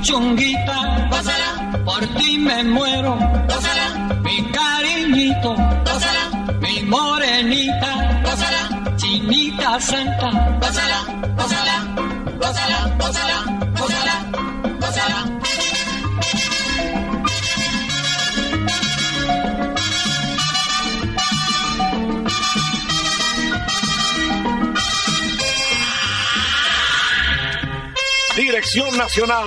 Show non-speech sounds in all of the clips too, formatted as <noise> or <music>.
Mi puchunguita, gózala, por ti me muero, gózala, mi cariñito, gózala, mi morenita, gózala, chinita santa, gózala, gózala, gózala, gózala, gózala, gózala. Dirección Nacional,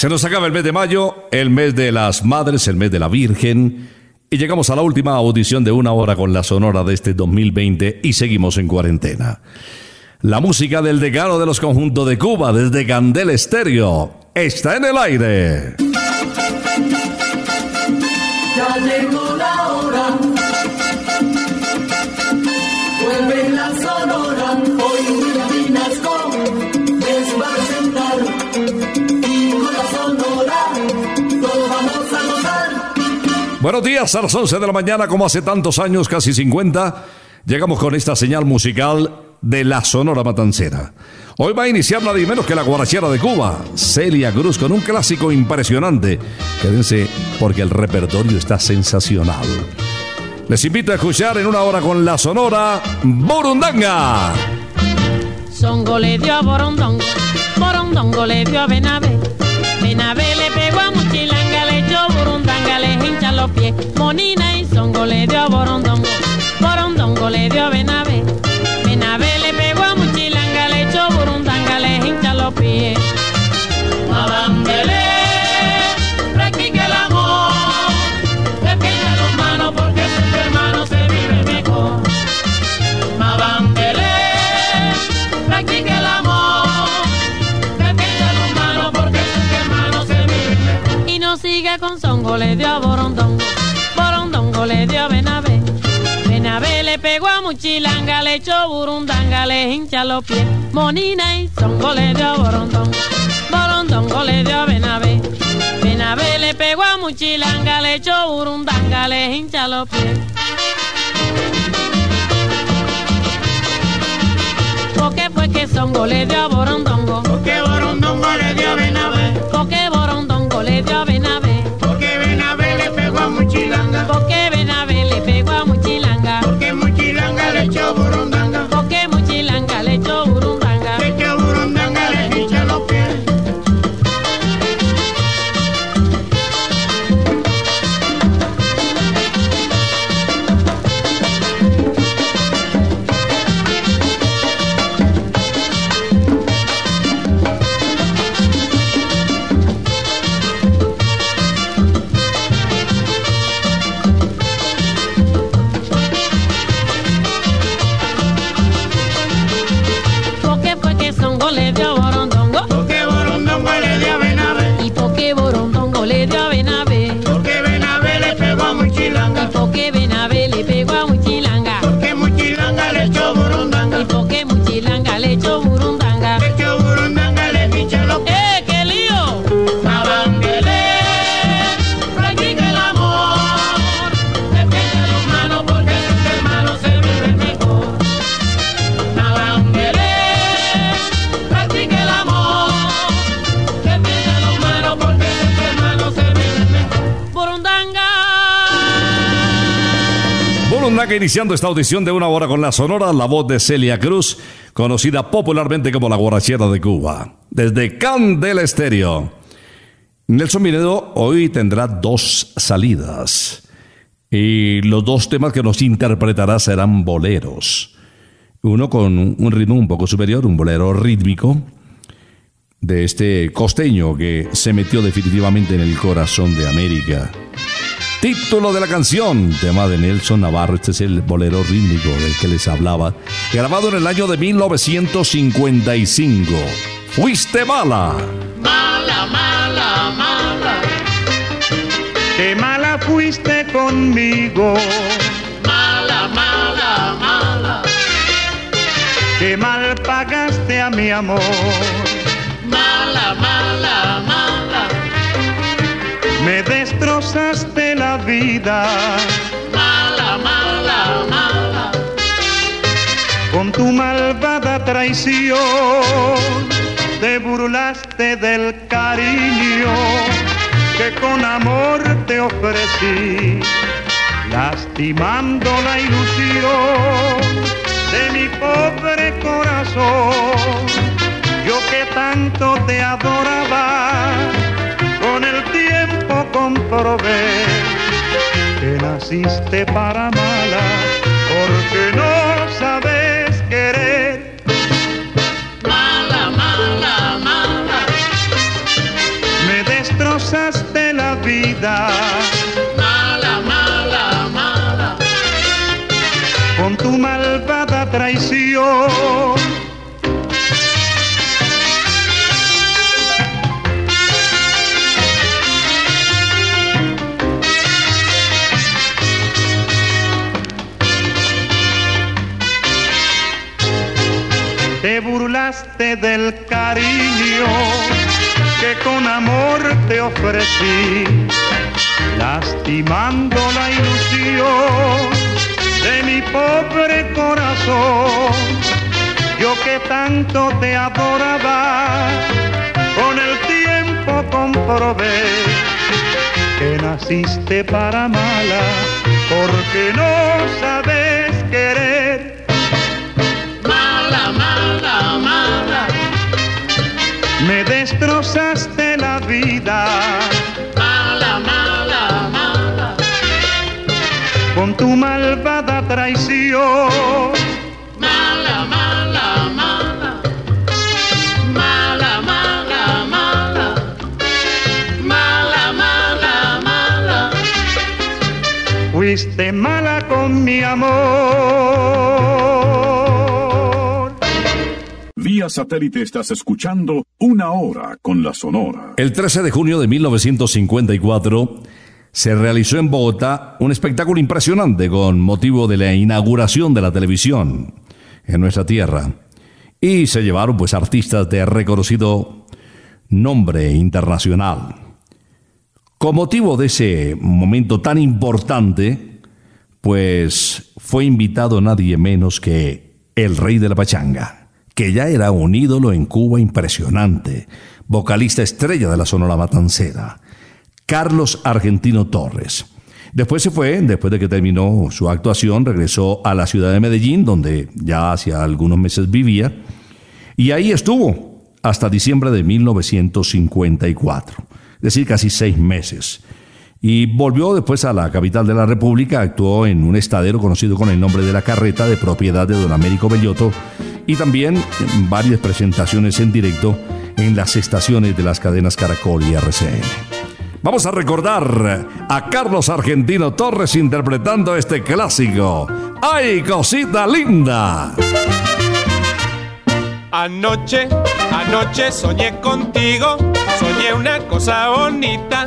Se nos acaba el mes de mayo, el mes de las madres, el mes de la Virgen. Y llegamos a la última audición de una hora con la sonora de este 2020 y seguimos en cuarentena. La música del decano de los conjuntos de Cuba desde Candel Estéreo está en el aire. Buenos días, a las 11 de la mañana, como hace tantos años, casi 50, llegamos con esta señal musical de la Sonora Matancera. Hoy va a iniciar nadie menos que la guarachera de Cuba, Celia Cruz, con un clásico impresionante. Quédense porque el repertorio está sensacional. Les invito a escuchar en una hora con la Sonora Burundanga. Songo le dio a Borondongo, Borondongo le dio a le pegó a le hincha los pies. Monina y Songo le dio a Borondongo, Borondongo le dio a Benavé. Benavé le pegó a Muchilanga, le echó Burundanga, le hincha los pies. Liga con Songo le dio a Borondongo, Borondongo le dio a Benavé. Benavé le pegó a Muchilanga, le echó burundanga, le hincha los pies. Monina y Songo le dio a Borondongo, Borondongo le dio a Benavé. Benavé le pegó a Muchilanga, le echó burundanga, le hincha los pies. Porque fue que Songo le dio a Borondongo, Porque Borondongo le dio a Benavé, porque Borondongo le dio a Burundanga iniciando esta audición de una hora con la sonora, la voz de Celia Cruz, conocida popularmente como la guarachera de Cuba, desde Candela Estéreo. Nelson Minedo hoy tendrá dos salidas y los dos temas que nos interpretará serán boleros. Uno con un ritmo un poco superior, un bolero rítmico de este costeño que se metió definitivamente en el corazón de América. Título de la canción, tema de Nelson Navarro, este es el bolero rítmico del que les hablaba, grabado en el año de 1955. Fuiste mala. Mala, mala, mala, Qué mala fuiste conmigo, mala, mala, mala, qué mal pagaste a mi amor. mala, mala, mala, Me destrozaste vida mala, mala, mala. con tu malvada traición. Te burlaste del cariño que con amor te ofrecí, lastimando la ilusión de mi pobre corazón. Yo que tanto te adoraba, con el tiempo comprobé que naciste para mala, porque no del cariño que con amor te ofrecí, lastimando la ilusión de mi pobre corazón. Yo que tanto te adoraba, con el tiempo comprobé que naciste para mala, porque no sabes querer. mala, mala, mala, me destrozaste la vida. Mala, mala, mala. Con tu malvada traición. Mala, mala, mala. Mala, mala, mala. Mala, mala, mala. Fuiste mala con mi amor. Satélite estás escuchando Una Hora con la Sonora. El 13 de junio de 1954 se realizó en Bogotá un espectáculo impresionante con motivo de la inauguración de la televisión en nuestra tierra. Y se llevaron pues artistas de reconocido nombre internacional. Con motivo de ese momento tan importante, pues fue invitado nadie menos que el rey de la pachanga, que ya era un ídolo en Cuba impresionante, vocalista estrella de la Sonora Matancera, Carlos Argentino Torres. Después se fue, después de que terminó su actuación, regresó a la ciudad de Medellín, donde ya hacía algunos meses vivía, y ahí estuvo hasta diciembre de 1954 es decir, casi seis meses. Y volvió después a la capital de la República, actuó en un estadero conocido con el nombre de La Carreta, de propiedad de don Américo Bellotto, y también varias presentaciones en directo en las estaciones de las cadenas Caracol y RCN. Vamos a recordar a Carlos Argentino Torres interpretando este clásico. ¡Ay, cosita linda! Anoche, anoche soñé contigo, soñé una cosa bonita,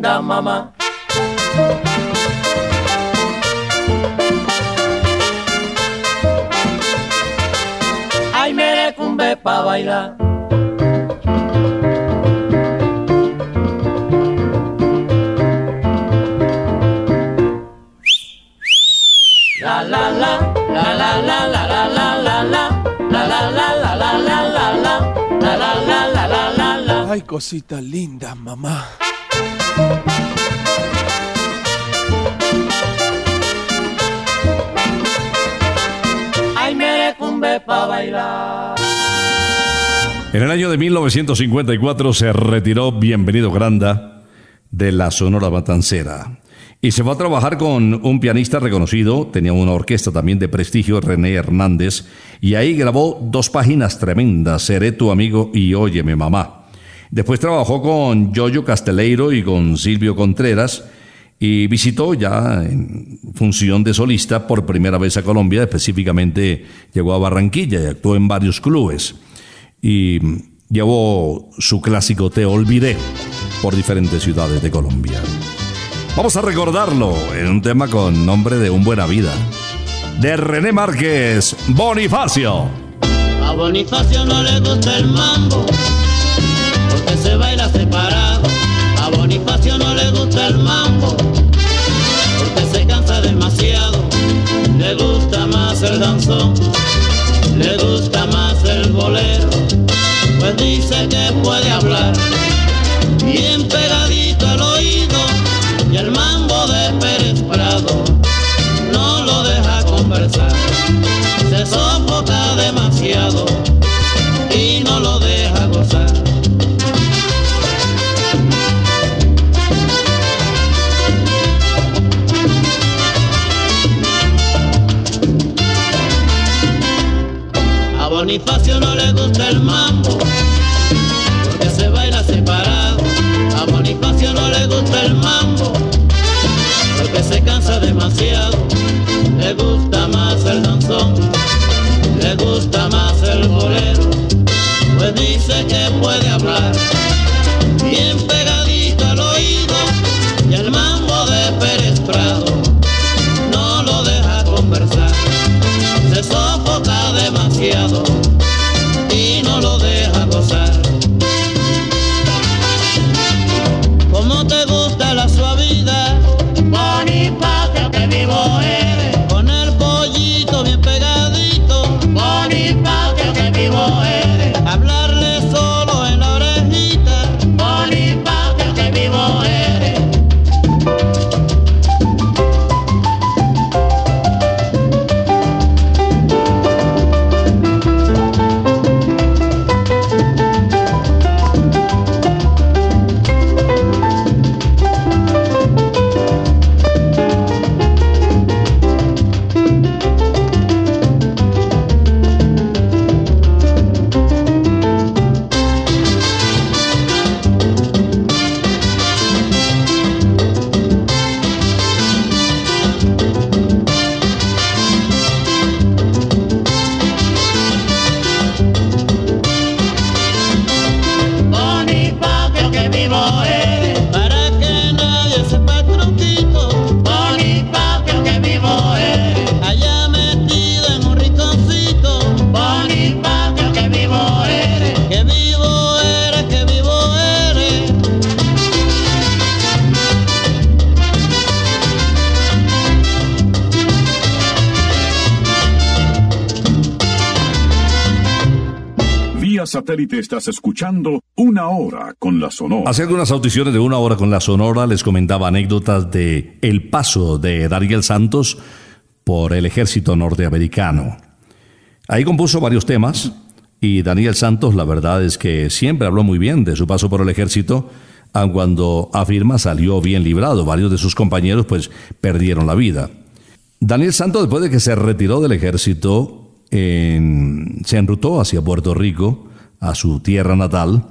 Linda, mamá. Ay, merecumbe pa' bailar. La la la, la la la la la la la la, la la la la la la la mamá. En el año de 1954 se retiró Bienvenido Granda de la Sonora Matancera y se fue a trabajar con un pianista reconocido, tenía una orquesta también de prestigio, René Hernández, y ahí grabó dos páginas tremendas, Seré tu amigo y Óyeme mamá. Después trabajó con Yoyo Casteleiro y con Silvio Contreras y visitó ya en función de solista por primera vez a Colombia, específicamente llegó a Barranquilla y actuó en varios clubes y llevó su clásico Te Olvidé por diferentes ciudades de Colombia. Vamos a recordarlo en un tema con nombre de un buena vida. De René Márquez, Bonifacio. A Bonifacio no le gusta el mambo, porque se baila separado. A Bonifacio no le gusta el mambo, porque se cansa demasiado. Le gusta más el danzón, le gusta más el bolero, pues dice que puede hablar bien Bonifacio no Satélite estás escuchando Una Hora con la Sonora. Hace algunas audiciones de una hora con la Sonora les comentaba anécdotas de el paso de Dariel Santos por el ejército norteamericano. Ahí compuso varios temas y Daniel Santos la verdad es que siempre habló muy bien de su paso por el ejército, aun cuando afirma salió bien librado. Varios de sus compañeros pues perdieron la vida. Daniel Santos después de que se retiró del ejército se enrutó hacia Puerto Rico, a su tierra natal,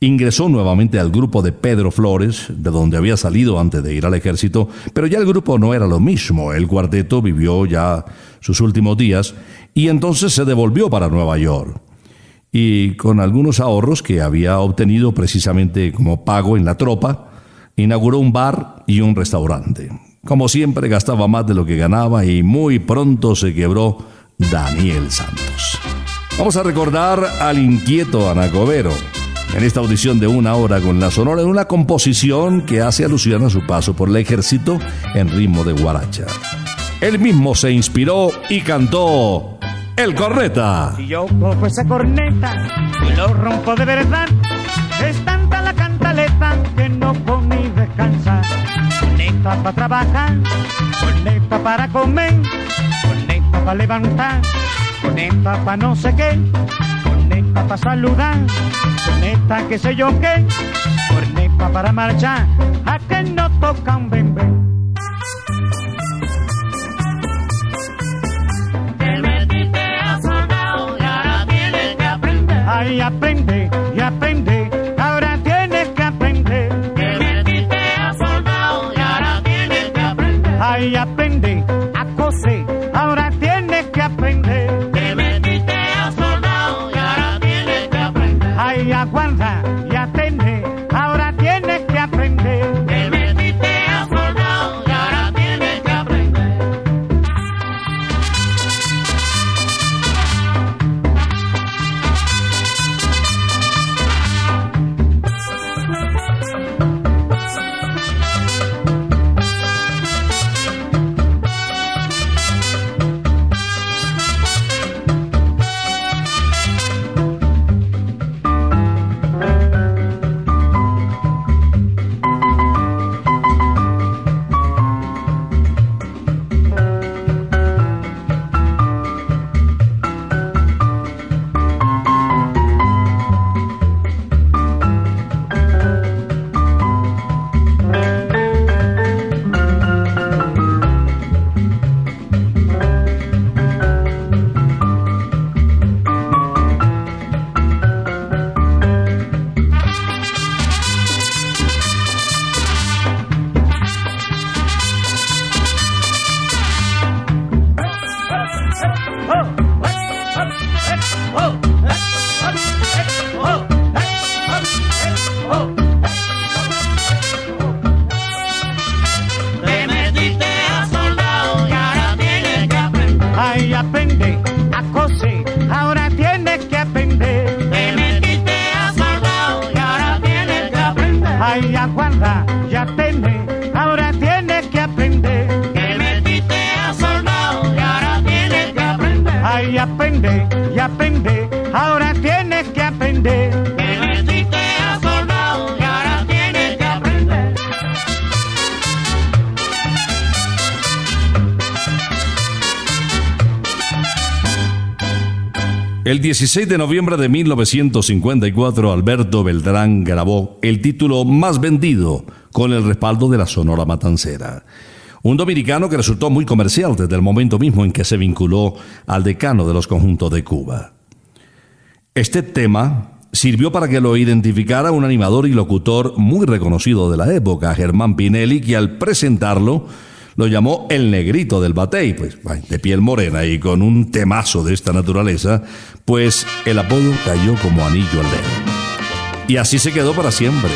ingresó nuevamente al grupo de Pedro Flores, de donde había salido antes de ir al ejército, pero ya el grupo no era lo mismo, el cuarteto vivió ya sus últimos días y entonces se devolvió para Nueva York. Y con algunos ahorros que había obtenido precisamente como pago en la tropa, inauguró un bar y un restaurante. Como siempre gastaba más de lo que ganaba y muy pronto se quebró Daniel Santos. Vamos a recordar al inquieto Anacobero en esta audición de una hora con la Sonora en una composición que hace alusión a su paso por el ejército en ritmo de guaracha. Él mismo se inspiró y cantó El Corneta. Si yo cojo esa corneta y lo rompo de verdad, es tanta la cantaleta que no ni descansar. Corneta para trabajar, corneta para comer, corneta para levantar, corneta para no sé qué, corneta para saludar, corneta que sé yo qué, corneta para marchar, a que no El 16 de noviembre de 1954, Alberto Beltrán grabó el título más vendido con el respaldo de la Sonora Matancera. Un dominicano que resultó muy comercial desde el momento mismo en que se vinculó al decano de los conjuntos de Cuba. Este tema sirvió para que lo identificara un animador y locutor muy reconocido de la época, Germán Pinelli, que al presentarlo lo llamó el negrito del batey, pues de piel morena y con un temazo de esta naturaleza, pues el apodo cayó como anillo al dedo. Y así se quedó para siempre.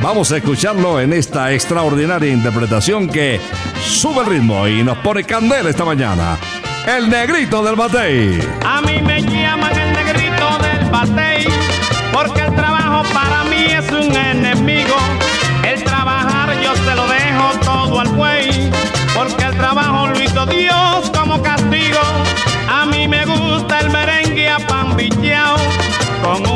Vamos a escucharlo en esta extraordinaria interpretación que sube el ritmo y nos pone candela esta mañana. El negrito del batey. A mí me llaman el negrito del batey, porque el trabajo para mí es un enemigo. El trabajar yo se lo dejo todo al buey, porque el trabajo lo hizo Dios como castigo. A mí me gusta el merengue a pan villao, con una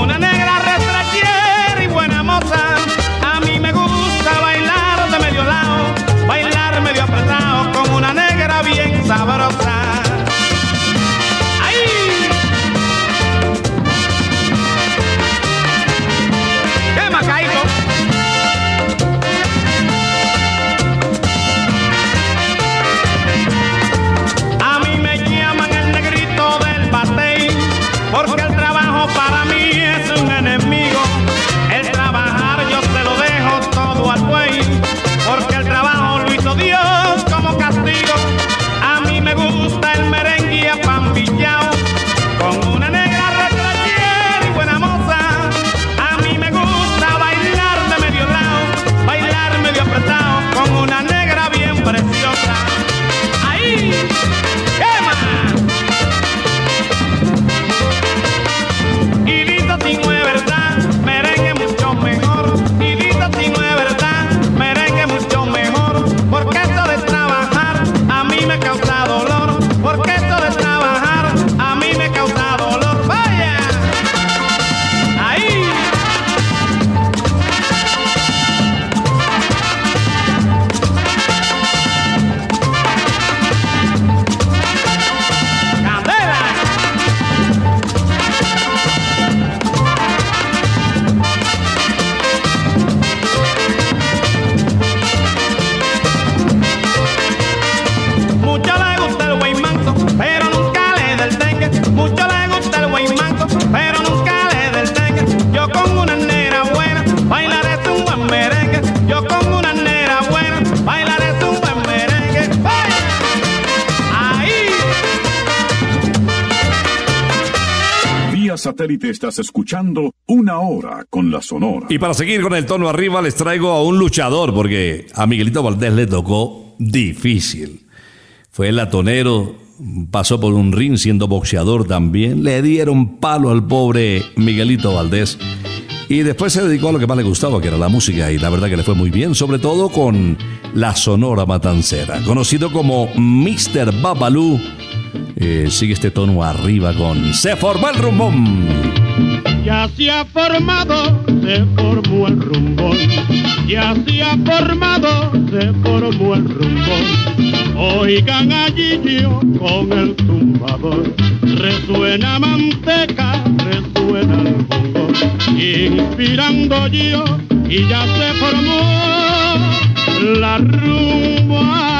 satélite estás escuchando una hora con la Sonora. Y para seguir con el tono arriba, les traigo a un luchador, porque a Miguelito Valdés le tocó difícil. Fue latonero, pasó por un ring siendo boxeador también. Le dieron palo al pobre Miguelito Valdés. Y después se dedicó a lo que más le gustaba, que era la música, y la verdad que le fue muy bien, sobre todo con la Sonora Matancera. Conocido como Mr. Babalú, eh, sigue este tono arriba con Se formó el rumbón. Ya se ha formado, se formó el rumbón. Ya se ha formado, se formó el rumbón. Oigan allí yo con el tumbador. Resuena manteca, resuena el bongo. Inspirando yo y ya se formó la rumba.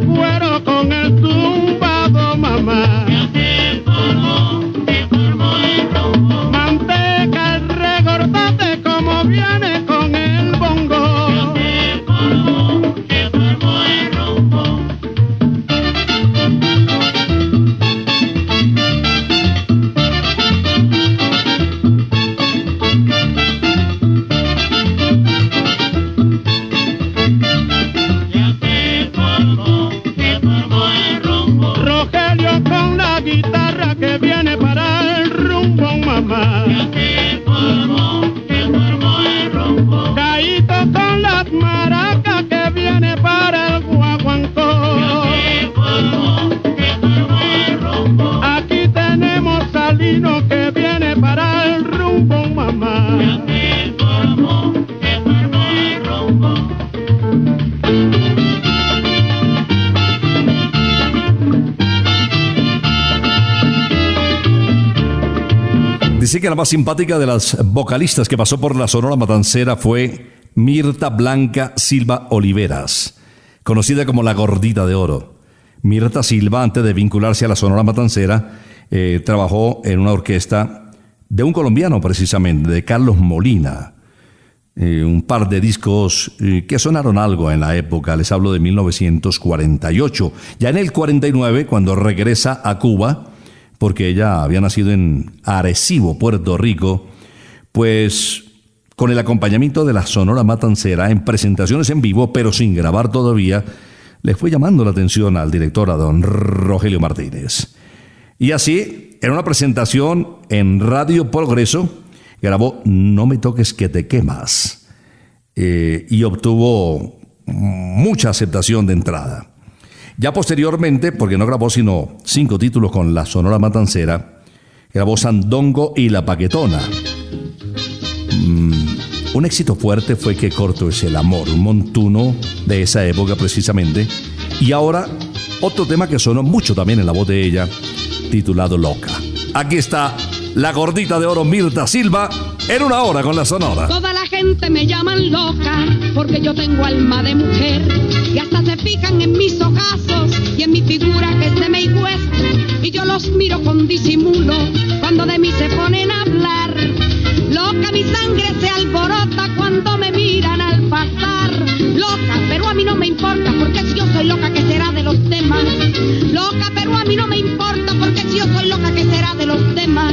fuero con el tumbado, mamá. La más simpática de las vocalistas que pasó por la Sonora Matancera fue Mirta Blanca Silva Oliveras, conocida como la Gordita de Oro. Mirta Silva, antes de vincularse a la Sonora Matancera, eh, trabajó en una orquesta de un colombiano precisamente, de Carlos Molina. Eh, un par de discos eh, que sonaron algo en la época, les hablo de 1948. Ya en el 49, cuando regresa a Cuba, porque ella había nacido en Arecibo, Puerto Rico, pues con el acompañamiento de la Sonora Matancera en presentaciones en vivo, pero sin grabar todavía, le fue llamando la atención al director, a don Rogelio Martínez. Y así, en una presentación en Radio Progreso, grabó No me toques que te quemas eh, y obtuvo mucha aceptación de entrada. Ya posteriormente, porque no grabó sino cinco títulos con la Sonora Matancera, grabó Sandongo y La Paquetona. Mm, un éxito fuerte fue Que corto es el amor, un montuno de esa época precisamente. Y ahora, otro tema que sonó mucho también en la voz de ella, titulado Loca. Aquí está la gordita de oro Mirta Silva en una hora con la Sonora. Toda la gente me llaman loca porque yo tengo alma de mujer y hasta se fijan en mis ojazos y en mi figura que de May West y yo los miro con disimulo cuando de mí se ponen a hablar. Loca mi sangre se alborota cuando me miran al pasar. Loca, pero a mí no me importa porque si yo soy loca que será de los temas. Loca, pero a mí no me importa porque si yo soy loca que será de los temas.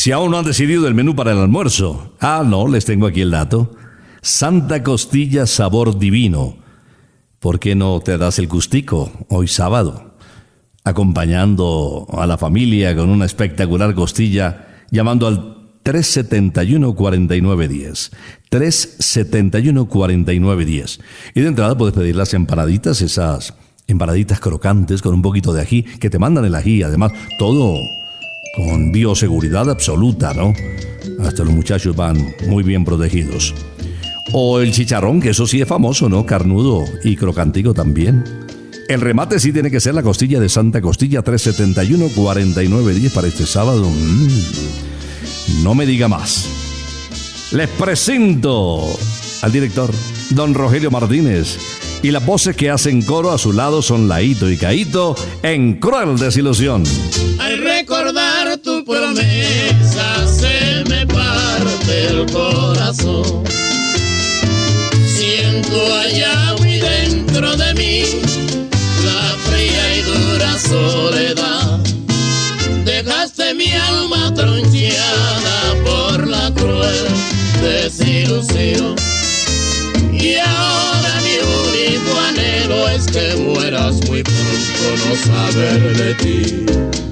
Si aún no han decidido el menú para el almuerzo, ah, no, les tengo aquí el dato. Santa Costilla Sabor Divino. ¿Por qué no te das el gustico hoy sábado? Acompañando a la familia con una espectacular costilla, llamando al 371-4910. 371-4910. Y de entrada puedes pedir las empanaditas, esas empanaditas crocantes con un poquito de ají, que te mandan el ají, además, todo con bioseguridad absoluta, ¿no? Hasta los muchachos van muy bien protegidos. O el chicharrón, que eso sí es famoso, ¿no? Carnudo y crocantico también. El remate sí tiene que ser la costilla de Santa Costilla 371-4910 para este sábado. Mm. No me diga más. Les presento al director, don Rogelio Martínez. Y las voces que hacen coro a su lado son Laito y Caito en Cruel Desilusión. Al recordar tu promesa se me parte el corazón. Siento allá muy dentro de mí la fría y dura soledad. Dejaste mi alma troncheada por la cruel desilusión. Y ahora mi anhelo es que mueras muy pronto, no saber de ti.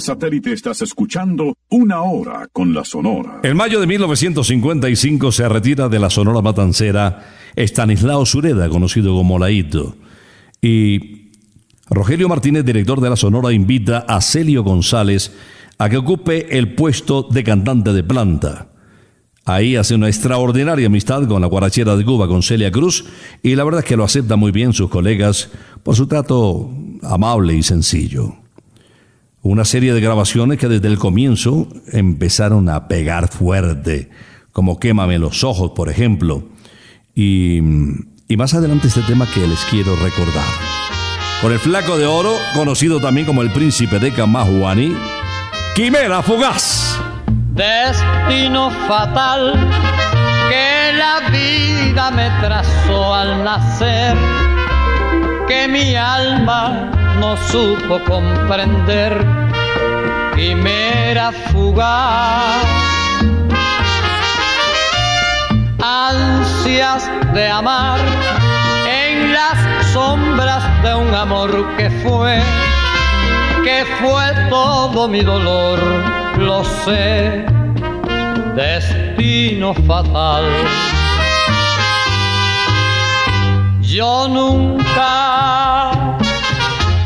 Satélite estás escuchando Una Hora con la Sonora. En mayo de 1955 se retira de la Sonora Matancera Estanislao Sureda, conocido como Laito. Y Rogelio Martínez, director de la Sonora, invita a Celio González a que ocupe el puesto de cantante de planta. Ahí hace una extraordinaria amistad con la guarachera de Cuba, con Celia Cruz, y la verdad es que lo aceptan muy bien sus colegas por su trato amable y sencillo. Una serie de grabaciones que desde el comienzo empezaron a pegar fuerte, como Quémame los ojos, por ejemplo. Y, y más adelante este tema que les quiero recordar. Con el flaco de oro, conocido también como el príncipe de Camajuani, Quimera Fugaz. Destino fatal que la vida me trazó al nacer, que mi alma no supo comprender, quimera fugaz. Ansias de amar en las sombras de un amor que fue, que fue todo mi dolor, lo sé, destino fatal. Yo nunca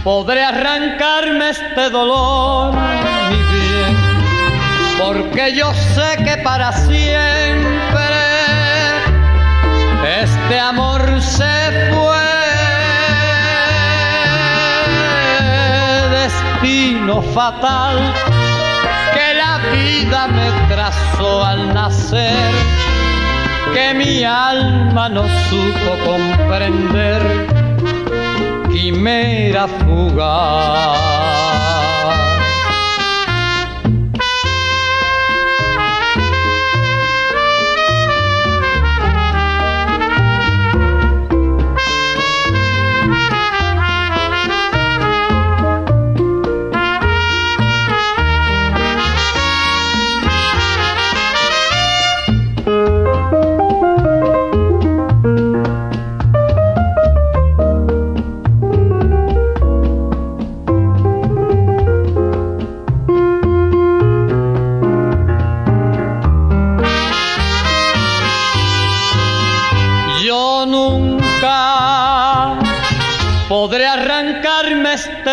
podré arrancarme este dolor, mi bien, porque yo sé que para siempre este amor se fue. Destino fatal que la vida me trazó al nacer, que mi alma no supo comprender, quimera fugaz.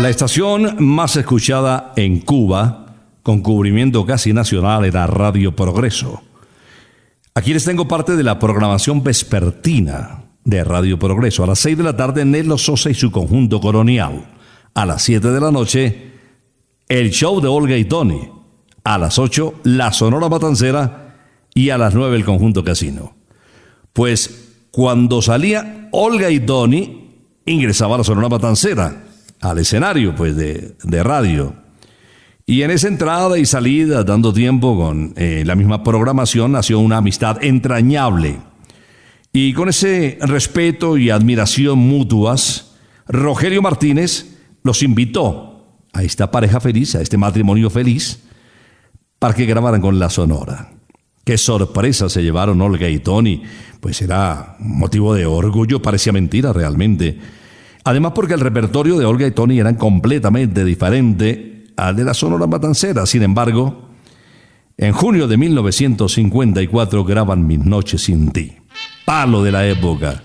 La estación más escuchada en Cuba, con cubrimiento casi nacional, era Radio Progreso. Aquí les tengo parte de la programación vespertina de Radio Progreso. A las 6 de la tarde, Nelo Sosa y su conjunto colonial. A las 7 de la noche, el show de Olga y Tony. A las 8, la Sonora Matancera. Y a las 9, el conjunto Casino. Pues cuando salía Olga y Tony, ingresaba la Sonora Matancera, al escenario pues de, de radio. Y en esa entrada y salida, dando tiempo con eh, la misma programación, nació una amistad entrañable. Y con ese respeto y admiración mutuas, Rogelio Martínez los invitó a esta pareja feliz, a este matrimonio feliz, para que grabaran con la Sonora. Qué sorpresa se llevaron Olga y Tony, pues era motivo de orgullo, parecía mentira realmente. Además porque el repertorio de Olga y Tony eran completamente diferente al de la Sonora Matancera. Sin embargo, en junio de 1954 graban Mis noches sin ti, palo de la época.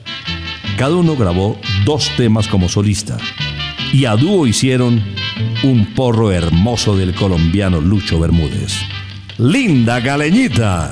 Cada uno grabó dos temas como solista y a dúo hicieron un porro hermoso del colombiano Lucho Bermúdez. Linda Caleñita.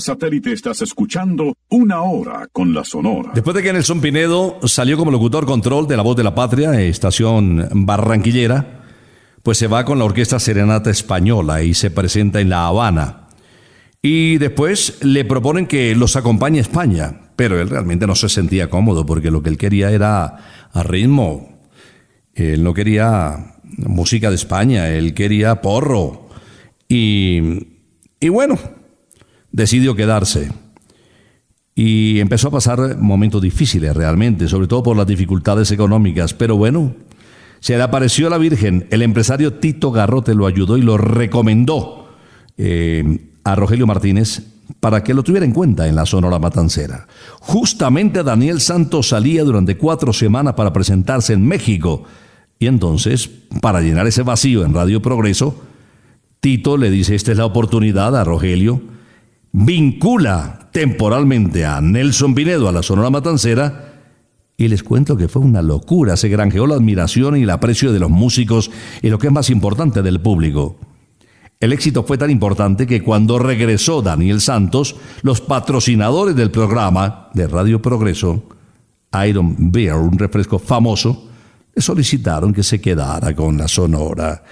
Satélite estás escuchando una hora con la Sonora. Después de que Nelson Pinedo salió como locutor control de La Voz de la Patria, estación barranquillera, pues se va con la Orquesta Serenata Española y se presenta en La Habana. Y después le proponen que los acompañe a España, pero él realmente no se sentía cómodo porque lo que él quería era a ritmo. Él no quería música de España, él quería porro. Y, y bueno, decidió quedarse. Y empezó a pasar momentos difíciles realmente, sobre todo por las dificultades económicas. Pero bueno, Se le apareció la Virgen. El empresario Tito Garrote lo ayudó y lo recomendó eh, a Rogelio Martínez para que lo tuviera en cuenta en la Sonora Matancera. Justamente Daniel Santos salía durante cuatro semanas para presentarse en México. Y entonces, para llenar ese vacío en Radio Progreso, Tito le dice, esta es la oportunidad a Rogelio, vincula temporalmente a Nelson Pinedo a la Sonora Matancera, y les cuento que fue una locura, se granjeó la admiración y el aprecio de los músicos y lo que es más importante del público. El éxito fue tan importante que cuando regresó Daniel Santos, los patrocinadores del programa de Radio Progreso, Iron Beer, un refresco famoso, le solicitaron que se quedara con la sonora.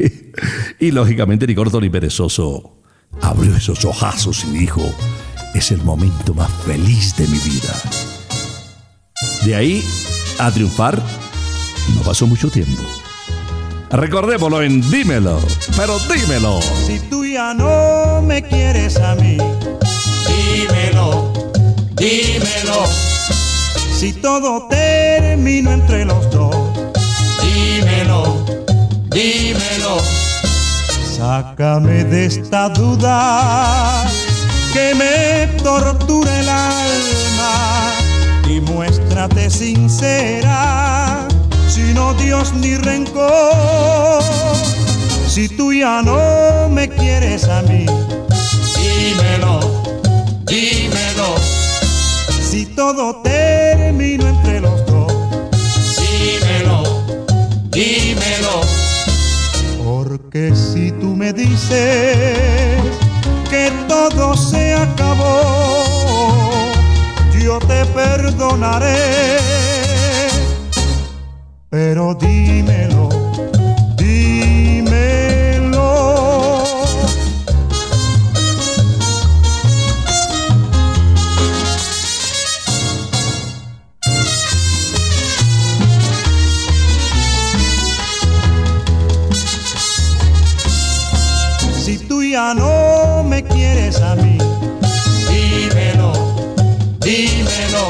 <laughs> y lógicamente ni corto ni perezoso abrió esos ojazos y dijo, es el momento más feliz de mi vida. De ahí a triunfar no pasó mucho tiempo. Recordémoslo en Dímelo, pero dímelo. Si tú ya no me quieres a mí, dímelo, dímelo. Si todo terminó entre los dos, dímelo, dímelo. Sácame de esta duda que me tortura el alma y muéstrate sincera sin odios ni rencor. Si tú ya no me quieres a mí, dímelo, dímelo. Si todo terminó entre los dos, dímelo, dímelo. Porque si tú me dices que todo se acabó, yo te perdonaré. Pero dímelo. No me quieres a mí, dímelo, dímelo.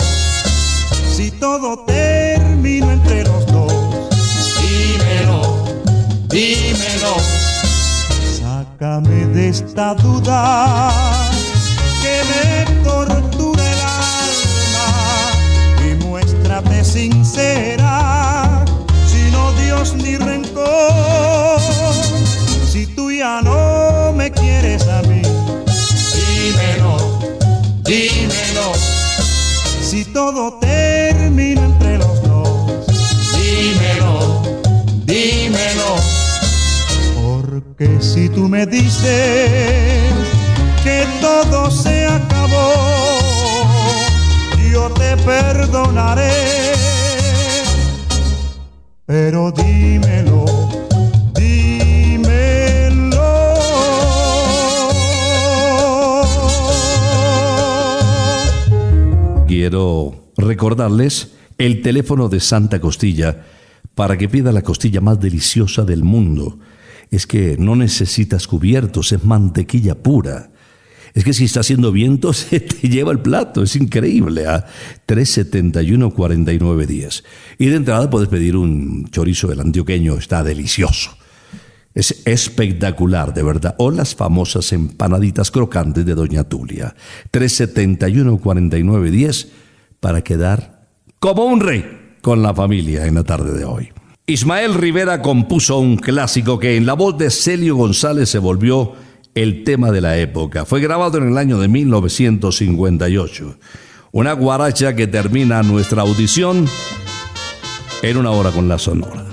Si todo terminó entre los dos, dímelo, dímelo. Sácame de esta duda todo termina entre los dos, dímelo, dímelo. Porque si tú me dices que todo se acabó, yo te perdonaré. Pero dímelo, Quiero recordarles el teléfono de Santa Costilla para que pida la costilla más deliciosa del mundo. Es que no necesitas cubiertos, es mantequilla pura. Es que si está haciendo viento, <laughs> se te lleva el plato. Es increíble. ¿ah? 371-4910. Y de entrada puedes pedir un chorizo del antioqueño. Está delicioso. Es espectacular, de verdad. O las famosas empanaditas crocantes de Doña Tulia. 371-4910 para quedar como un rey con la familia en la tarde de hoy. Ismael Rivera compuso un clásico que en la voz de Celio González se volvió el tema de la época. Fue grabado en el año de 1958. Una guaracha que termina nuestra audición en una hora con la sonora.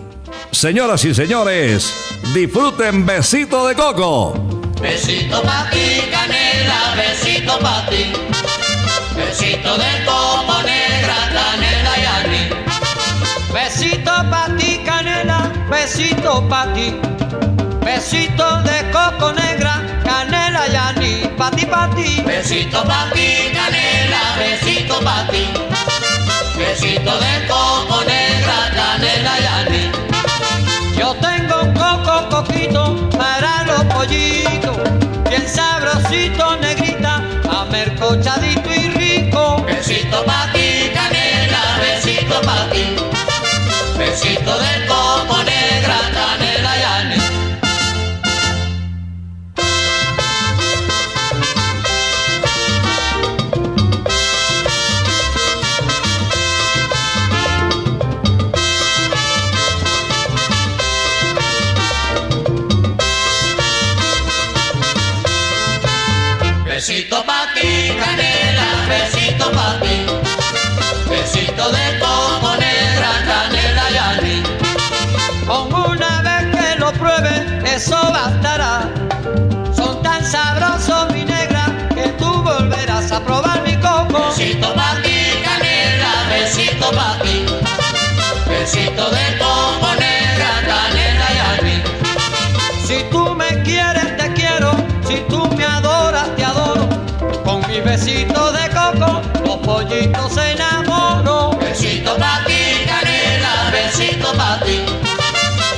Señoras y señores, disfruten Besito de Coco. Besito pa' ti, canela, besito pa' ti. Besito de coco negra, canela y. Besito pa' ti, canela, besito pa' ti. Besito de coco negra, canela y anís. Pa' ti, pa' ti. Besito pa' ti, canela, besito pa' ti. Besito de coco negra, canela y anís. Sabrosito, negrita, amercochadito y rico. Besito pa' ti, canela, besito pa' ti. Besito de besito de coco, los pollitos se enamoran. Besito pa' ti, canela, besito pa' ti.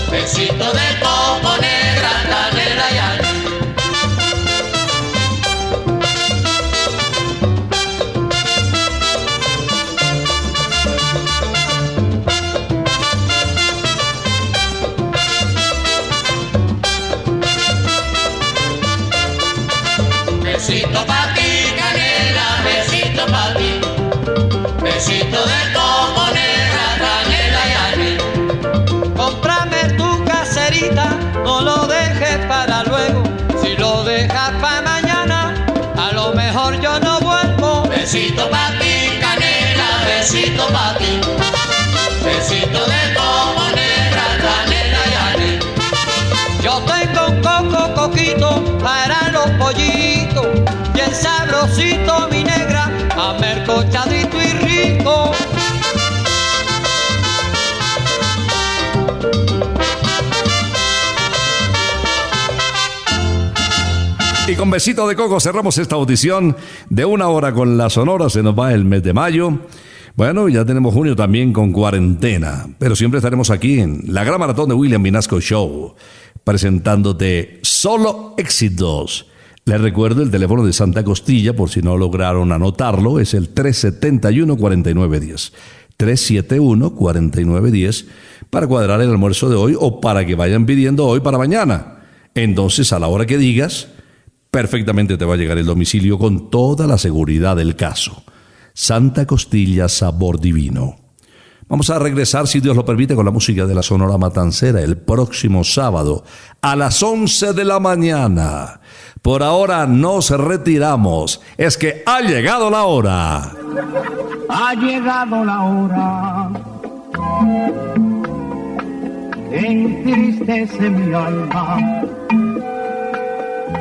Besito de Besito pa' ti, canela, besito pa' ti. Besito de coco negra, canela y anís. Yo tengo un coco coquito para los pollitos, bien sabrosito mi negra, amercochadito y rico. Y con besito de coco cerramos esta audición de una hora con la Sonora. Se nos va el mes de mayo. Bueno, ya tenemos junio también con cuarentena, pero siempre estaremos aquí en la gran maratón de William Vinasco Show, presentándote solo éxitos. Les recuerdo el teléfono de Santa Costilla, por si no lograron anotarlo, es el 371-4910. 371-4910 para cuadrar el almuerzo de hoy o para que vayan pidiendo hoy para mañana. Entonces, a la hora que digas, perfectamente te va a llegar el domicilio con toda la seguridad del caso. Santa Costilla Sabor Divino. Vamos a regresar, si Dios lo permite, con la música de la Sonora Matancera el próximo sábado a las 11 de la mañana. Por ahora nos retiramos. Es que ha llegado la hora. Ha llegado la hora entristece mi alma.